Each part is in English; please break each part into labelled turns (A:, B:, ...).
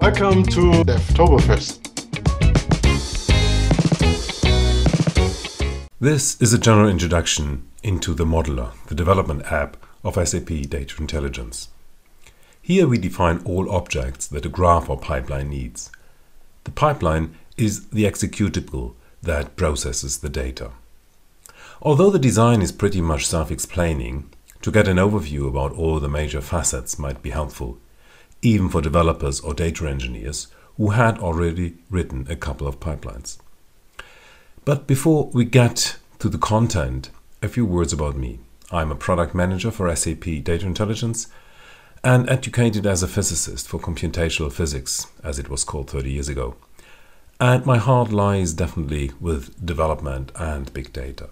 A: Welcome to Devtoberfest.
B: This is a general introduction into the Modeler, the development app of SAP Data Intelligence. Here we define all objects that a graph or pipeline needs. The pipeline is the executable that processes the data. Although the design is pretty much self-explaining, to get an overview about all the major facets might be helpful, even for developers or data engineers who had already written a couple of pipelines. But before we get to the content, a few words about me. I'm a product manager for SAP Data Intelligence and educated as a physicist for computational physics, as it was called 30 years ago. And my heart lies definitely with development and big data.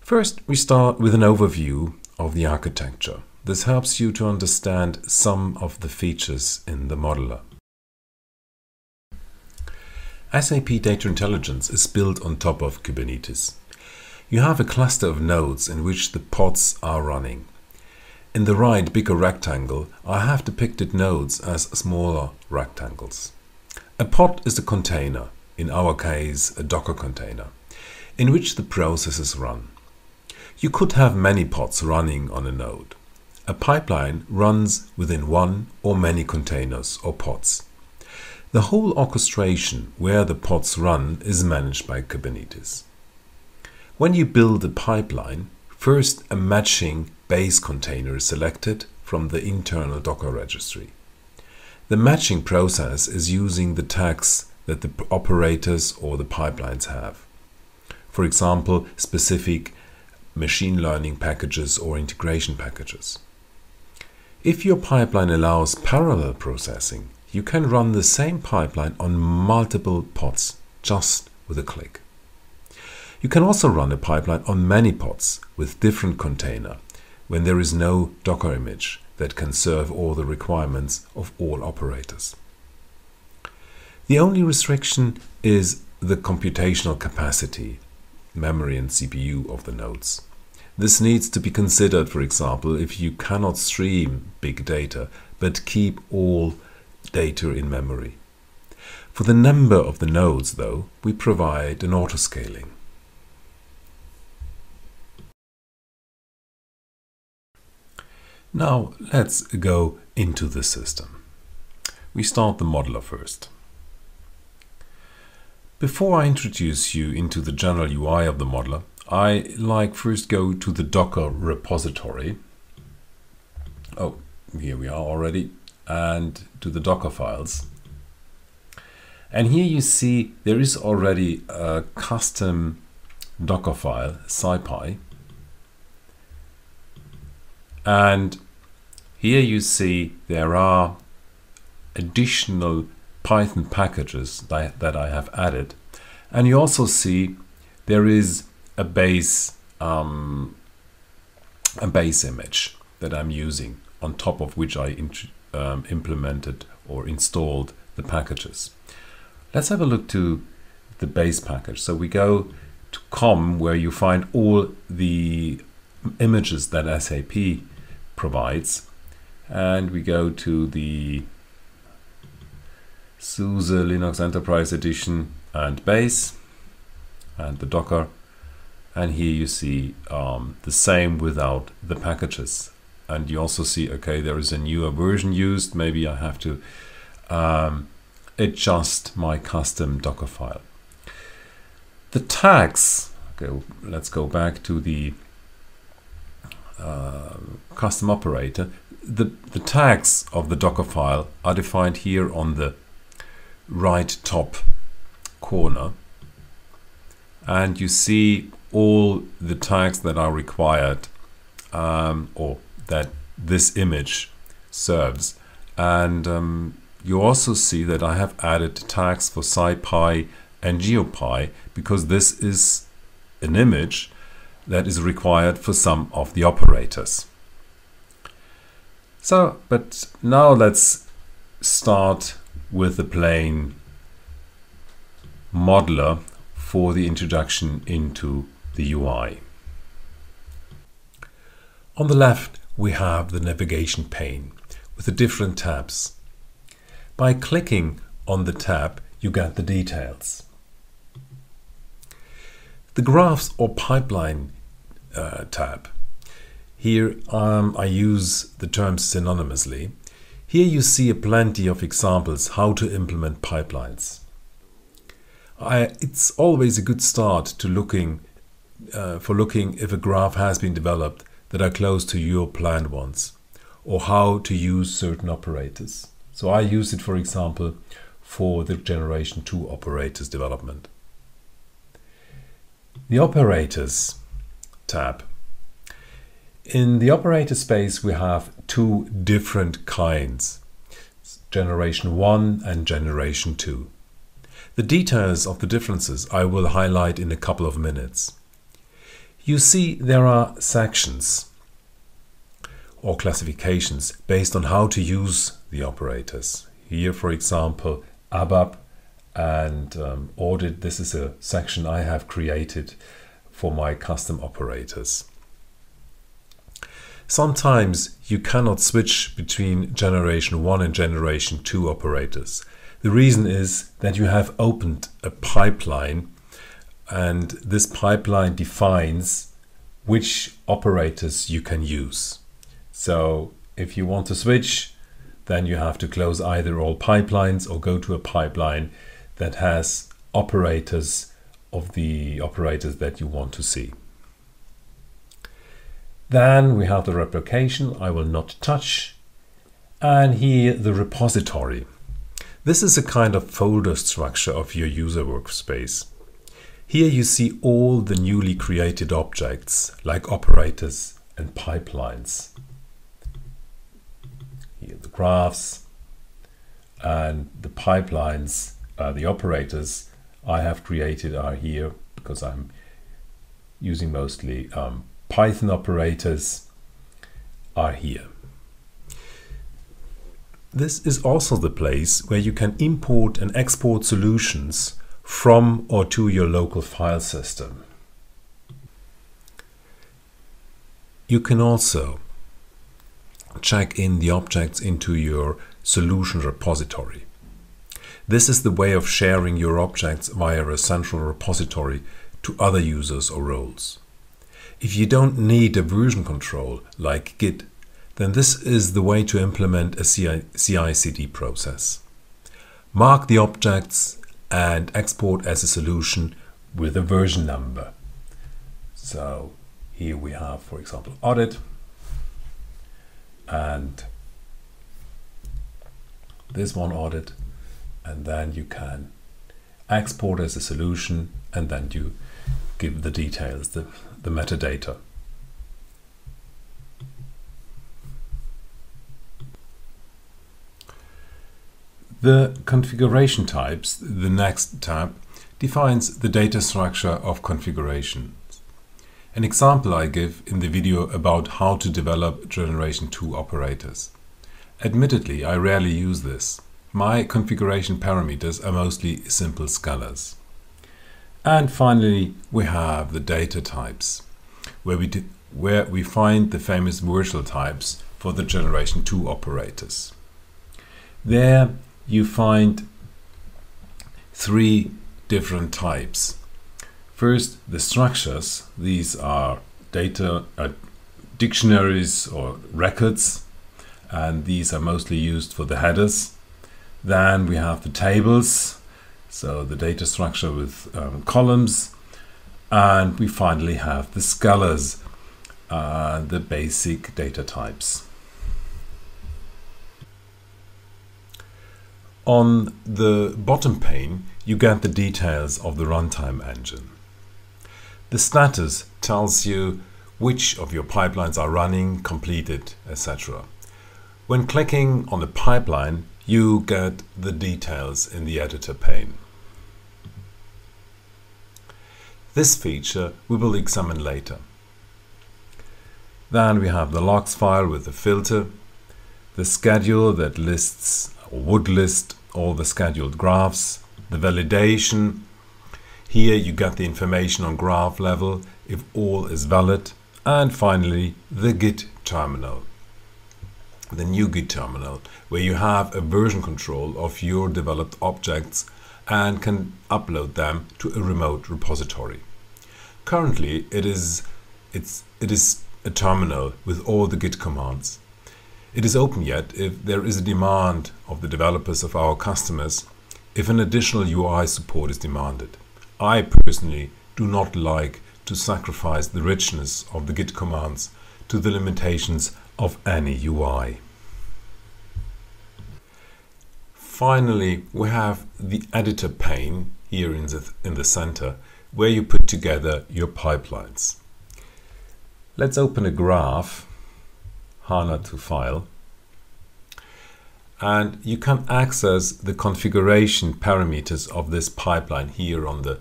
B: First, we start with an overview of the architecture. This helps you to understand some of the features in the modeler. SAP Data Intelligence is built on top of Kubernetes. You have a cluster of nodes in which the pods are running. In the right bigger rectangle, I have depicted nodes as smaller rectangles. A pod is a container, in our case a Docker container, in which the processes run. You could have many pods running on a node. A pipeline runs within one or many containers or pods. The whole orchestration where the pods run is managed by Kubernetes. When you build a pipeline, first a matching base container is selected from the internal Docker registry. The matching process is using the tags that the operators or the pipelines have. For example, specific machine learning packages or integration packages. If your pipeline allows parallel processing, you can run the same pipeline on multiple pods just with a click. You can also run a pipeline on many pods with different container when there is no Docker image that can serve all the requirements of all operators. The only restriction is the computational capacity, memory and CPU of the nodes. This needs to be considered, for example, if you cannot stream big data, but keep all data in memory. For the number of the nodes, though, we provide an autoscaling. Now let's go into the system. We start the modeler first. Before I introduce you into the general UI of the modeler, I like first go to the Docker repository. Oh, here we are already. And to the Docker files. And here you see there is already a custom Docker file, SciPy. And here you see there are additional Python packages that, that I have added. And you also see there is a base um, a base image that I'm using on top of which I um, implemented or installed the packages. Let's have a look to the base package. So we go to com where you find all the images that SAP provides and we go to the SUSE Linux Enterprise Edition and base and the Docker and here you see um, the same without the packages. And you also see okay there is a newer version used. Maybe I have to um, adjust my custom docker file. The tags. Okay let's go back to the uh, custom operator. The, the tags of the docker file are defined here on the right top corner. And you see all the tags that are required um, or that this image serves. And um, you also see that I have added tags for SciPy and GeoPy because this is an image that is required for some of the operators. So, but now let's start with the plain modeler for the introduction into the UI. On the left, we have the navigation pane with the different tabs. By clicking on the tab, you get the details. The Graphs or Pipeline uh, tab. Here um, I use the terms synonymously. Here you see a plenty of examples how to implement pipelines. I, it's always a good start to looking uh, for looking if a graph has been developed that are close to your planned ones or how to use certain operators. So I use it for example for the generation 2 operators development. The operators tab. In the operator space we have two different kinds, generation 1 and generation 2. The details of the differences I will highlight in a couple of minutes. You see there are sections or classifications based on how to use the operators. Here for example ABAP and um, audit this is a section I have created for my custom operators. Sometimes you cannot switch between generation 1 and generation 2 operators. The reason is that you have opened a pipeline and this pipeline defines which operators you can use. So if you want to switch, then you have to close either all pipelines or go to a pipeline that has operators of the operators that you want to see. Then we have the replication, I will not touch. And here the repository. This is a kind of folder structure of your user workspace. Here you see all the newly created objects like operators and pipelines. Here the graphs and the pipelines, uh, the operators I have created are here because I'm using mostly um, Python operators are here. This is also the place where you can import and export solutions from or to your local file system. You can also check in the objects into your solution repository. This is the way of sharing your objects via a central repository to other users or roles. If you don't need a version control like Git then this is the way to implement a CI/CD process. Mark the objects and export as a solution with a version number. So here we have, for example, audit and this one audit and then you can export as a solution and then you give the details, the, the metadata. The configuration types, the next tab, defines the data structure of configurations. An example I give in the video about how to develop generation 2 operators. Admittedly, I rarely use this. My configuration parameters are mostly simple scalars. And finally, we have the data types, where we, where we find the famous virtual types for the generation 2 operators. There you find three different types. First, the structures. These are data uh, dictionaries or records, and these are mostly used for the headers. Then we have the tables, so the data structure with um, columns. And we finally have the scalars, uh, the basic data types. On the bottom pane, you get the details of the runtime engine. The status tells you which of your pipelines are running, completed, etc. When clicking on the pipeline, you get the details in the editor pane. This feature we will examine later. Then we have the logs file with the filter, the schedule that lists would list all the scheduled graphs, the validation. Here you get the information on graph level if all is valid. And finally, the Git terminal. the new Git terminal, where you have a version control of your developed objects and can upload them to a remote repository. Currently, it is, it's, it is a terminal with all the Git commands. It is open yet if there is a demand of the developers of our customers if an additional UI support is demanded. I personally do not like to sacrifice the richness of the Git commands to the limitations of any UI. Finally, we have the editor pane here in the, in the center where you put together your pipelines. Let's open a graph, HANA to file, and you can access the configuration parameters of this pipeline here on the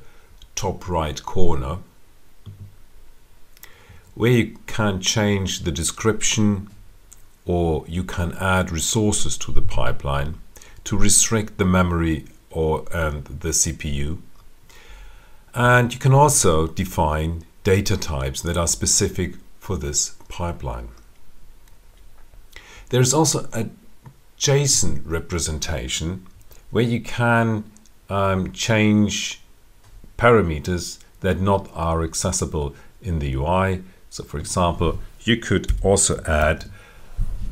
B: top right corner where you can change the description or you can add resources to the pipeline to restrict the memory or and the CPU and you can also define data types that are specific for this pipeline. There is also a JSON representation where you can um, change parameters that not are accessible in the UI. So for example, you could also add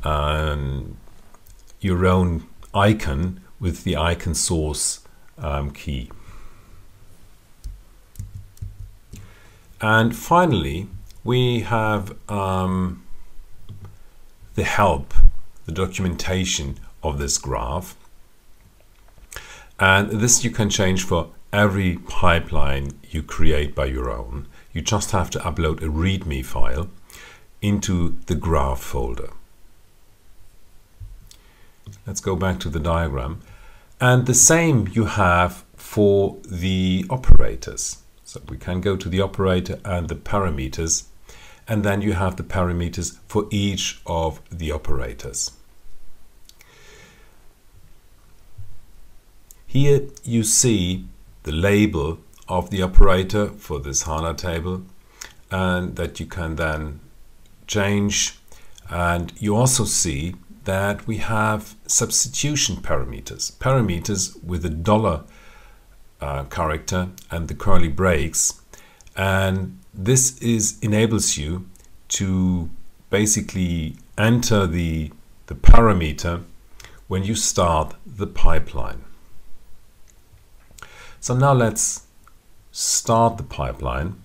B: um, your own icon with the icon source um, key. And finally, we have um, the help the documentation of this graph. And this you can change for every pipeline you create by your own. You just have to upload a README file into the graph folder. Let's go back to the diagram. And the same you have for the operators. So we can go to the operator and the parameters, and then you have the parameters for each of the operators. Here you see the label of the operator for this HANA table and that you can then change. And you also see that we have substitution parameters parameters with a dollar uh, character and the curly braces and this is enables you to basically enter the the parameter when you start the pipeline so now let's start the pipeline.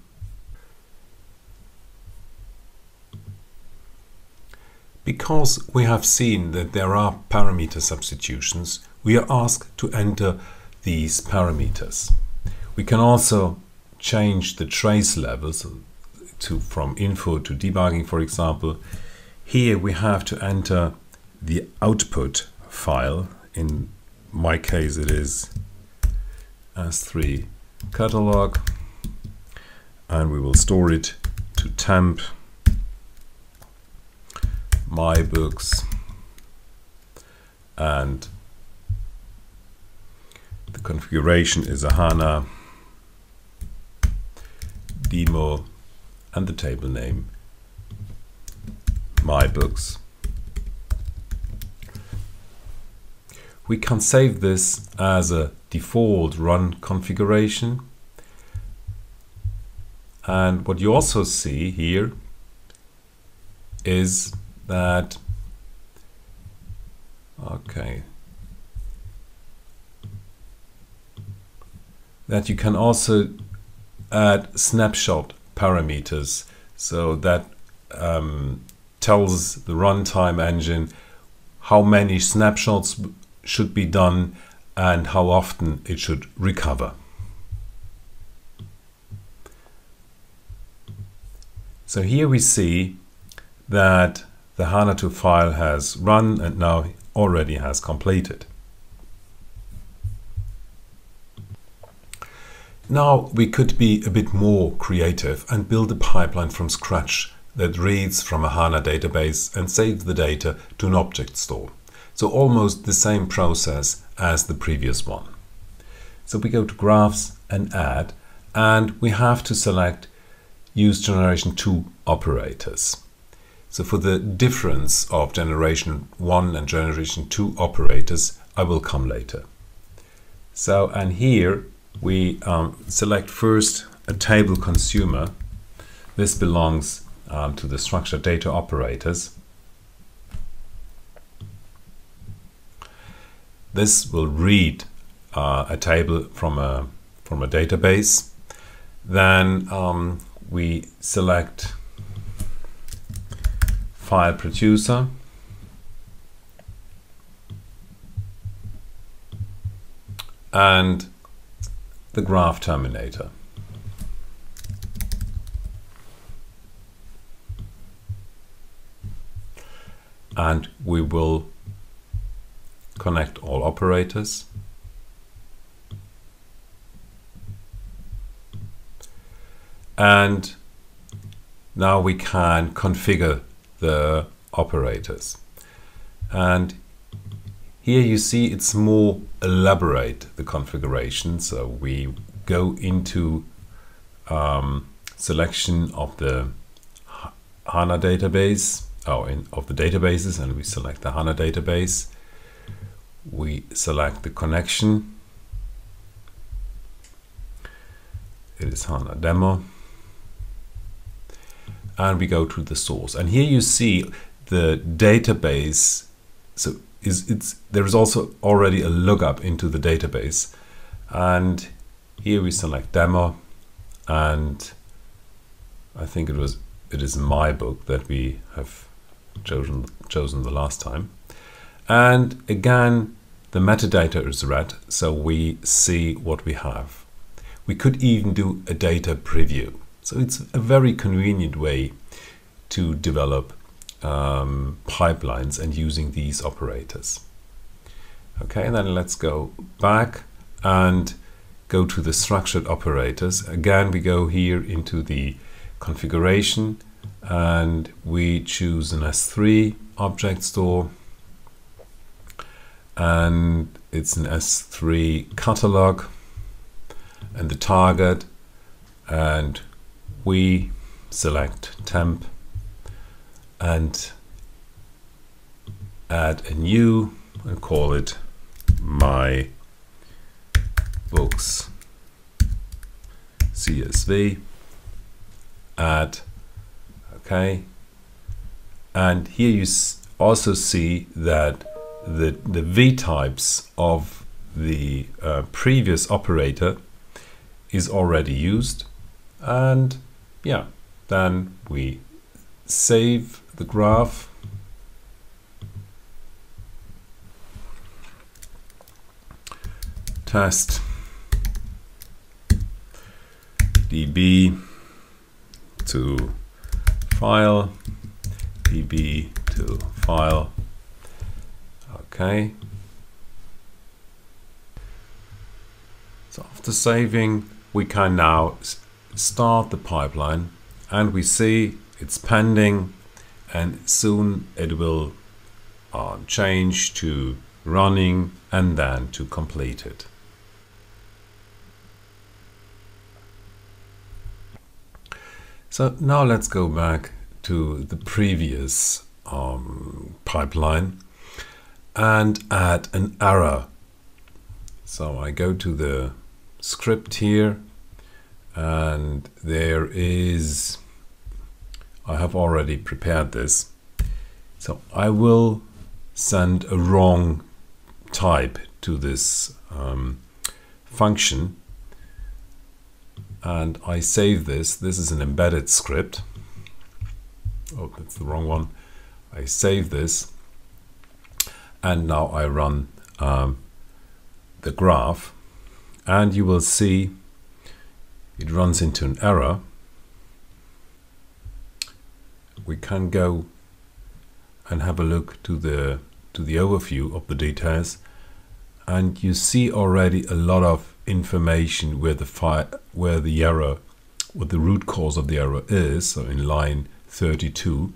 B: Because we have seen that there are parameter substitutions, we are asked to enter these parameters. We can also change the trace levels to from info to debugging, for example. Here we have to enter the output file. In my case, it is s3 catalog and we will store it to temp my books and the configuration is a HANA demo and the table name my books. We can save this as a default run configuration. And what you also see here is that, okay, that you can also add snapshot parameters. So that um, tells the runtime engine how many snapshots should be done and how often it should recover. So here we see that the HANA2 file has run and now already has completed. Now we could be a bit more creative and build a pipeline from scratch that reads from a HANA database and saves the data to an object store. So almost the same process as the previous one. So we go to graphs and add and we have to select use generation 2 operators. So for the difference of generation 1 and generation 2 operators, I will come later. So, and here we um, select first a table consumer. This belongs um, to the structured data operators. This will read uh, a table from a from a database. Then um, we select file producer. and the graph terminator. And we will connect all operators. And now we can configure the operators. And here you see it's more elaborate, the configuration. So we go into um, selection of the HANA database, oh, in, of the databases, and we select the HANA database. We select the connection. It is HANA demo. And we go to the source. And here you see the database. So is it's there is also already a lookup into the database and here we select demo and I think it was it is my book that we have chosen chosen the last time and again the metadata is read so we see what we have we could even do a data preview so it's a very convenient way to develop um, pipelines and using these operators. Okay, and then let's go back and go to the structured operators. Again, we go here into the configuration and we choose an S3 object store and it's an S3 catalog and the target and we select temp and add a new and call it my books. CSV add okay. And here you also see that the the v types of the uh, previous operator is already used. And yeah then we save the graph. Test db to file db to file okay so after saving we can now start the pipeline and we see it's pending and soon it will uh, change to running and then to completed. So now let's go back to the previous um, pipeline and add an error. So I go to the script here and there is I have already prepared this. So I will send a wrong type to this um, function and I save this. This is an embedded script. Oh, that's the wrong one. I save this and now I run um, the graph and you will see it runs into an error. We can go and have a look to the to the overview of the details and you see already a lot of information where the fire where the error what the root cause of the error is so in line 32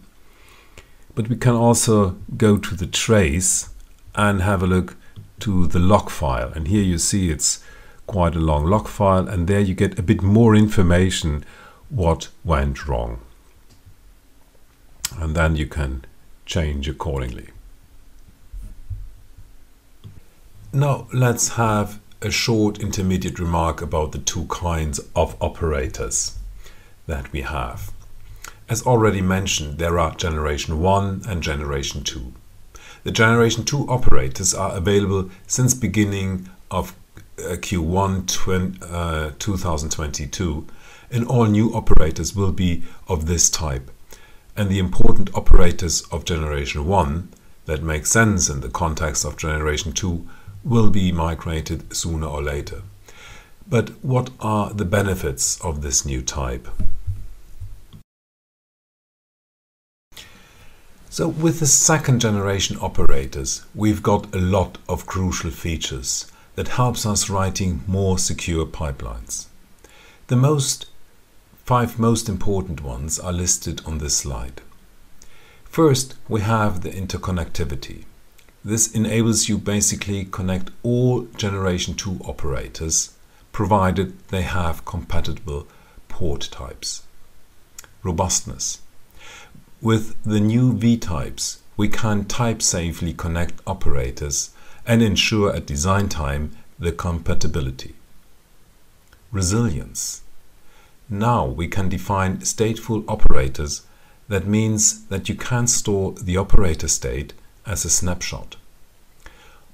B: but we can also go to the trace and have a look to the log file and here you see it's quite a long log file and there you get a bit more information what went wrong and then you can change accordingly. Now let's have a short intermediate remark about the two kinds of operators that we have. As already mentioned, there are generation 1 and generation 2. The generation 2 operators are available since beginning of uh, Q1 uh, 2022 and all new operators will be of this type. And the important operators of generation 1 that make sense in the context of generation 2 will be migrated sooner or later. But what are the benefits of this new type? So with the second generation operators, we've got a lot of crucial features that helps us writing more secure pipelines. The most five most important ones are listed on this slide. First, we have the interconnectivity. This enables you basically connect all generation 2 operators provided they have compatible port types. Robustness. With the new V-types, we can type safely connect operators and ensure at design time the compatibility. Resilience. Now we can define stateful operators that means that you can store the operator state as a snapshot.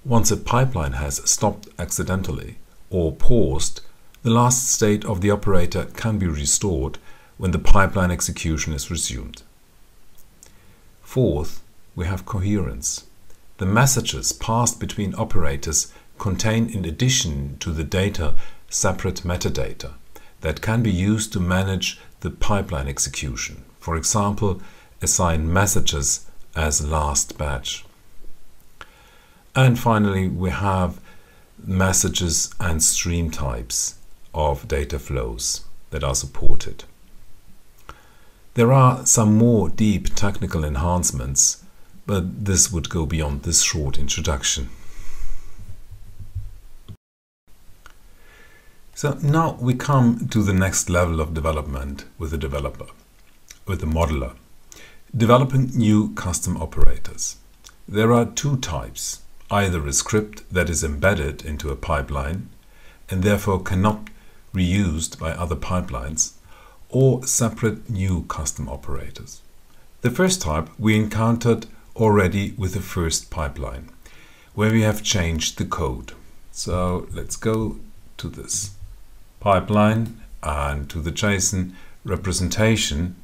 B: Once a pipeline has stopped accidentally or paused, the last state of the operator can be restored when the pipeline execution is resumed. Fourth, we have coherence. The messages passed between operators contain in addition to the data separate metadata that can be used to manage the pipeline execution. For example, assign messages as last batch. And finally, we have messages and stream types of data flows that are supported. There are some more deep technical enhancements, but this would go beyond this short introduction. So now we come to the next level of development with the developer, with the modeler. Developing new custom operators. There are two types, either a script that is embedded into a pipeline and therefore cannot be reused by other pipelines, or separate new custom operators. The first type we encountered already with the first pipeline, where we have changed the code. So let's go to this pipeline and to the JSON representation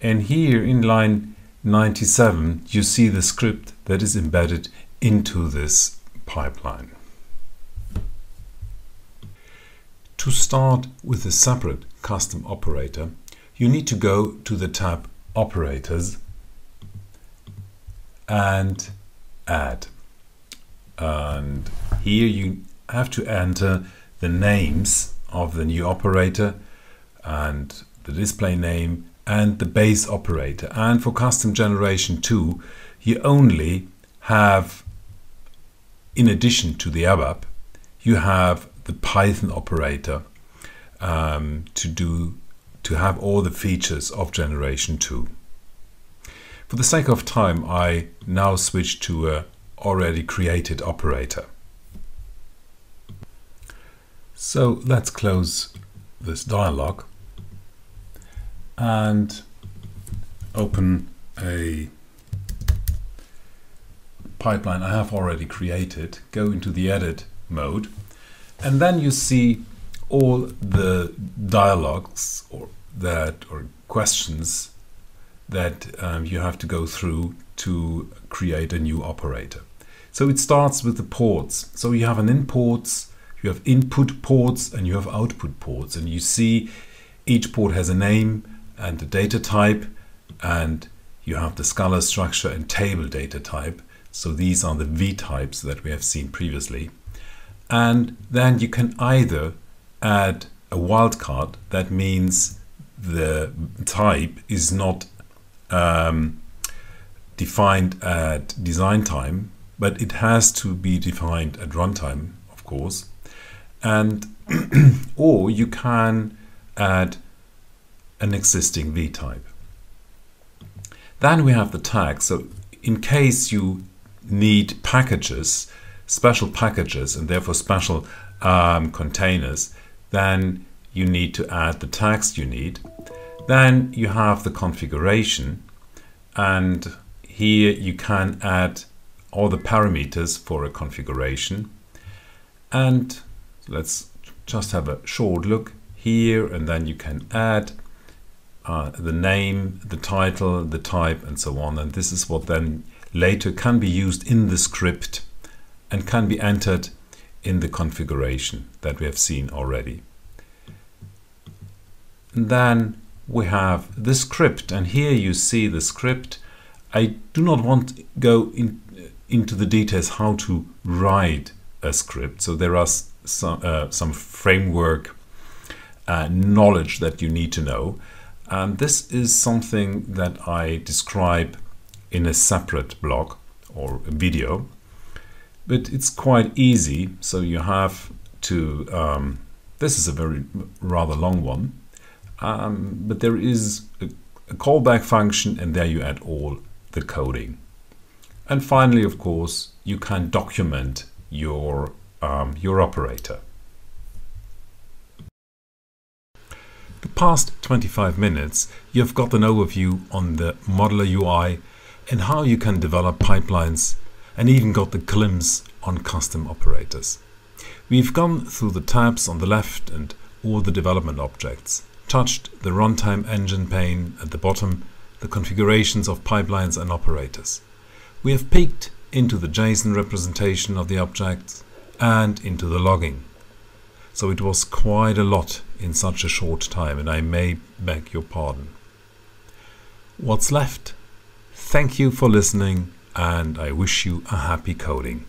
B: and here in line 97, you see the script that is embedded into this pipeline. To start with a separate custom operator, you need to go to the tab Operators and Add. And here you have to enter the names of the new operator and the display name and the base operator. And for custom generation 2, you only have, in addition to the ABAP, you have the Python operator um, to do to have all the features of generation 2. For the sake of time, I now switch to a already created operator. So let's close this dialog and open a pipeline I have already created, go into the edit mode, and then you see all the dialogues or that or questions that um, you have to go through to create a new operator. So it starts with the ports. So you have an imports, you have input ports and you have output ports and you see each port has a name and the data type and you have the scalar structure and table data type. So these are the V types that we have seen previously. And then you can either add a wildcard, that means the type is not um, defined at design time, but it has to be defined at runtime, of course. And or you can add an existing V-type. Then we have the tags. So in case you need packages, special packages, and therefore special um, containers, then you need to add the tags you need. Then you have the configuration, and here you can add all the parameters for a configuration. And let's just have a short look here, and then you can add uh, the name, the title, the type, and so on. And this is what then later can be used in the script and can be entered in the configuration that we have seen already. And then we have the script and here you see the script. I do not want to go in, into the details how to write a script. So there are some, uh, some framework uh, knowledge that you need to know. And this is something that I describe in a separate blog or video. But it's quite easy. So you have to, um, this is a very rather long one. Um, but there is a, a callback function and there you add all the coding. And finally, of course, you can document your, um, your operator. The past 25 minutes, you've got an overview on the modeler UI and how you can develop pipelines and even got the glimpse on custom operators. We've gone through the tabs on the left and all the development objects, touched the runtime engine pane at the bottom, the configurations of pipelines and operators. We have peeked into the JSON representation of the objects and into the logging. So it was quite a lot in such a short time and I may beg your pardon. What's left? Thank you for listening and I wish you a happy coding.